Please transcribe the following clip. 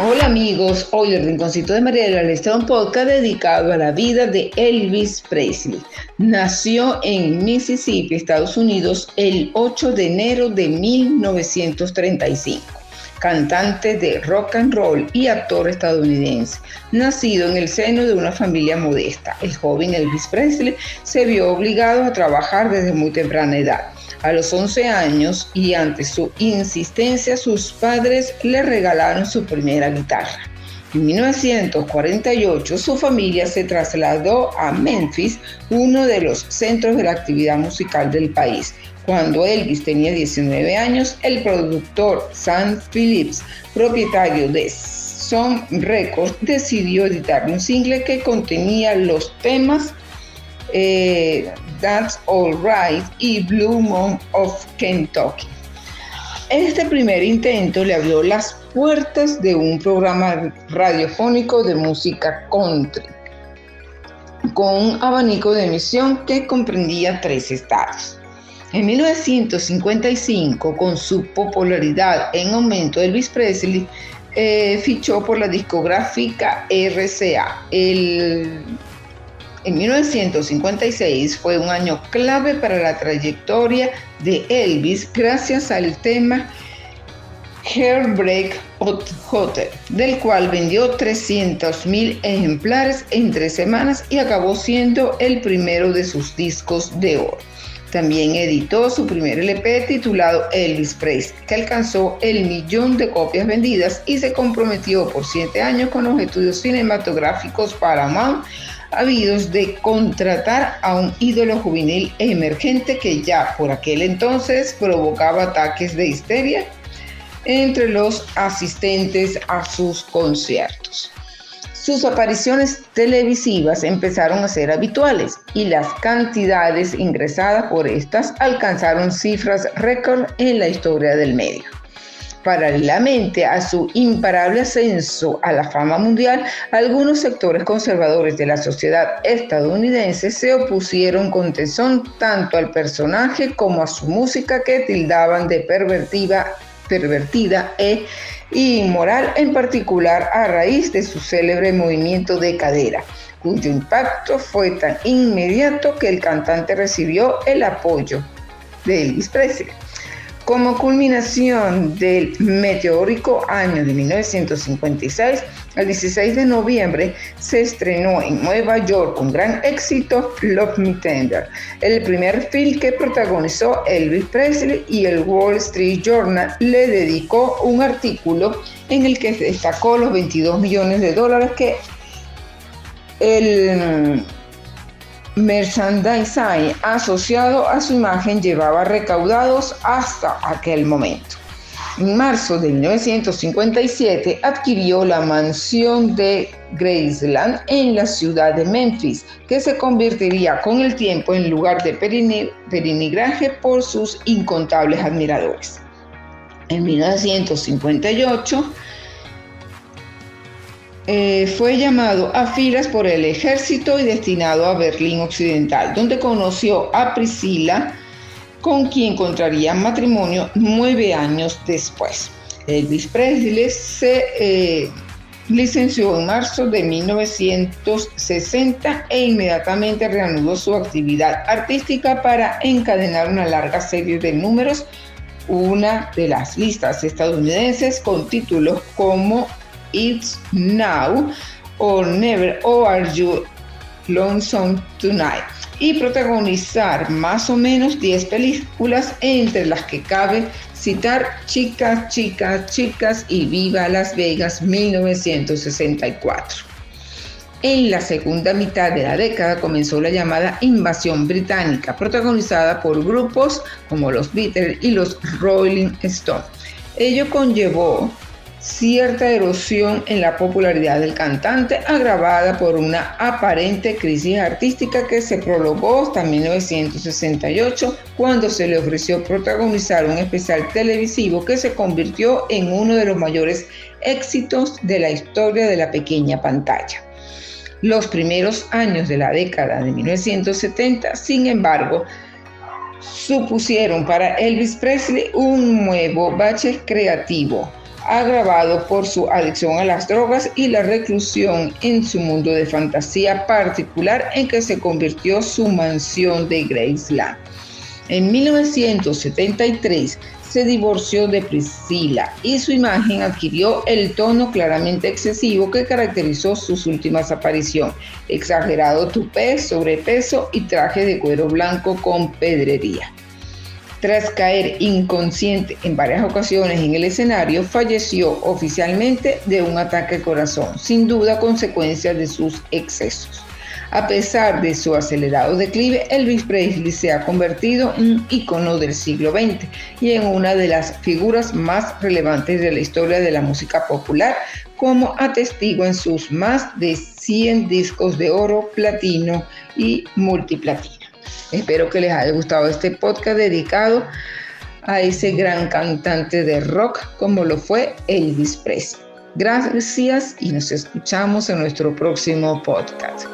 Hola amigos, hoy el Rinconcito de Mariela les trae un podcast dedicado a la vida de Elvis Presley. Nació en Mississippi, Estados Unidos, el 8 de enero de 1935 cantante de rock and roll y actor estadounidense. Nacido en el seno de una familia modesta, el joven Elvis Presley se vio obligado a trabajar desde muy temprana edad. A los 11 años y ante su insistencia, sus padres le regalaron su primera guitarra. En 1948 su familia se trasladó a Memphis, uno de los centros de la actividad musical del país. Cuando Elvis tenía 19 años, el productor Sam Phillips, propietario de Sun Records, decidió editar un single que contenía los temas eh, That's All Right y Blue Moon of Kentucky. Este primer intento le abrió las puertas de un programa radiofónico de música country, con un abanico de emisión que comprendía tres estados. En 1955, con su popularidad en aumento, Elvis Presley eh, fichó por la discográfica RCA. El en 1956 fue un año clave para la trayectoria de Elvis gracias al tema Heartbreak Hotel, del cual vendió 300.000 ejemplares en tres semanas y acabó siendo el primero de sus discos de oro. También editó su primer LP titulado Elvis Presley, que alcanzó el millón de copias vendidas y se comprometió por siete años con los estudios cinematográficos Paramount habidos de contratar a un ídolo juvenil emergente que ya por aquel entonces provocaba ataques de histeria entre los asistentes a sus conciertos. Sus apariciones televisivas empezaron a ser habituales y las cantidades ingresadas por estas alcanzaron cifras récord en la historia del medio. Paralelamente a su imparable ascenso a la fama mundial, algunos sectores conservadores de la sociedad estadounidense se opusieron con tesón tanto al personaje como a su música que tildaban de pervertida e inmoral, en particular a raíz de su célebre movimiento de cadera cuyo impacto fue tan inmediato que el cantante recibió el apoyo de Elvis Presley. Como culminación del meteórico año de 1956, el 16 de noviembre se estrenó en Nueva York con gran éxito Love Me Tender, el primer film que protagonizó Elvis Presley y el Wall Street Journal le dedicó un artículo en el que destacó los 22 millones de dólares que el merchandising asociado a su imagen llevaba recaudados hasta aquel momento. En marzo de 1957 adquirió la mansión de Graceland en la ciudad de Memphis, que se convertiría con el tiempo en lugar de perinigraje por sus incontables admiradores. En 1958 eh, fue llamado a filas por el ejército y destinado a Berlín Occidental, donde conoció a Priscila, con quien contraría matrimonio nueve años después. Elvis Presley se eh, licenció en marzo de 1960 e inmediatamente reanudó su actividad artística para encadenar una larga serie de números, una de las listas estadounidenses con títulos como It's Now or Never or Are You Lonesome Tonight y protagonizar más o menos 10 películas entre las que cabe citar Chicas, Chicas, Chicas y Viva Las Vegas 1964. En la segunda mitad de la década comenzó la llamada invasión británica, protagonizada por grupos como los Beatles y los Rolling Stones. Ello conllevó cierta erosión en la popularidad del cantante, agravada por una aparente crisis artística que se prolongó hasta 1968, cuando se le ofreció protagonizar un especial televisivo que se convirtió en uno de los mayores éxitos de la historia de la pequeña pantalla. Los primeros años de la década de 1970, sin embargo, supusieron para Elvis Presley un nuevo bache creativo agravado por su adicción a las drogas y la reclusión en su mundo de fantasía particular en que se convirtió su mansión de Graceland. En 1973 se divorció de Priscila y su imagen adquirió el tono claramente excesivo que caracterizó sus últimas apariciones. Exagerado tupé, sobrepeso y traje de cuero blanco con pedrería. Tras caer inconsciente en varias ocasiones en el escenario, falleció oficialmente de un ataque al corazón, sin duda consecuencia de sus excesos. A pesar de su acelerado declive, Elvis Presley se ha convertido en un icono del siglo XX y en una de las figuras más relevantes de la historia de la música popular, como atestigo en sus más de 100 discos de oro, platino y multiplatino. Espero que les haya gustado este podcast dedicado a ese gran cantante de rock como lo fue Elvis Presley. Gracias y nos escuchamos en nuestro próximo podcast.